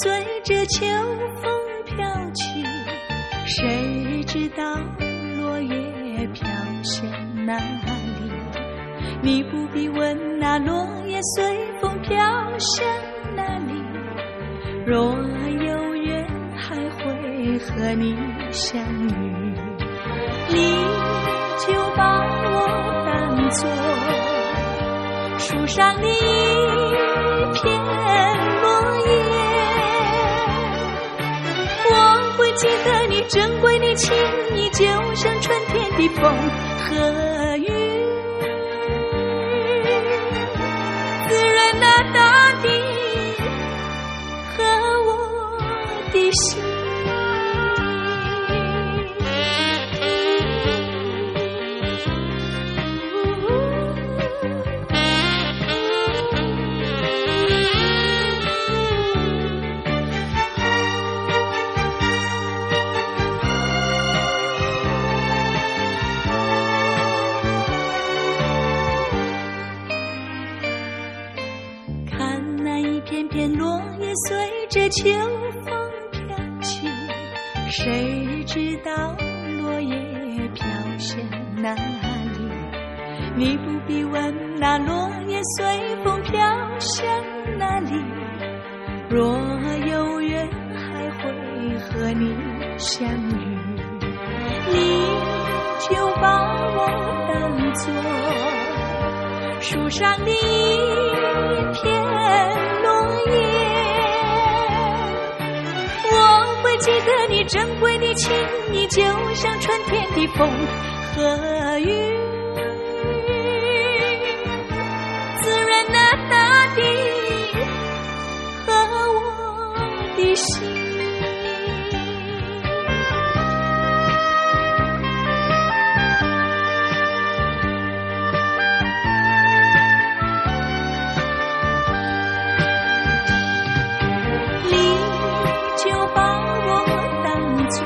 随着秋风飘去，谁知道落叶飘向哪里？你不必问那落叶随风飘向哪里。若有缘，还会和你相遇，你就把我当作树上的珍贵的情谊，就像春天的风和雨，片落叶随着秋风飘起，谁知道落叶飘向哪里？你不必问那落叶随风飘向哪里。若有缘，还会和你相遇，你就把我当作树上的一片夜。我会记得你珍贵的情谊，就像春天的风和雨，滋润那大地和我的心。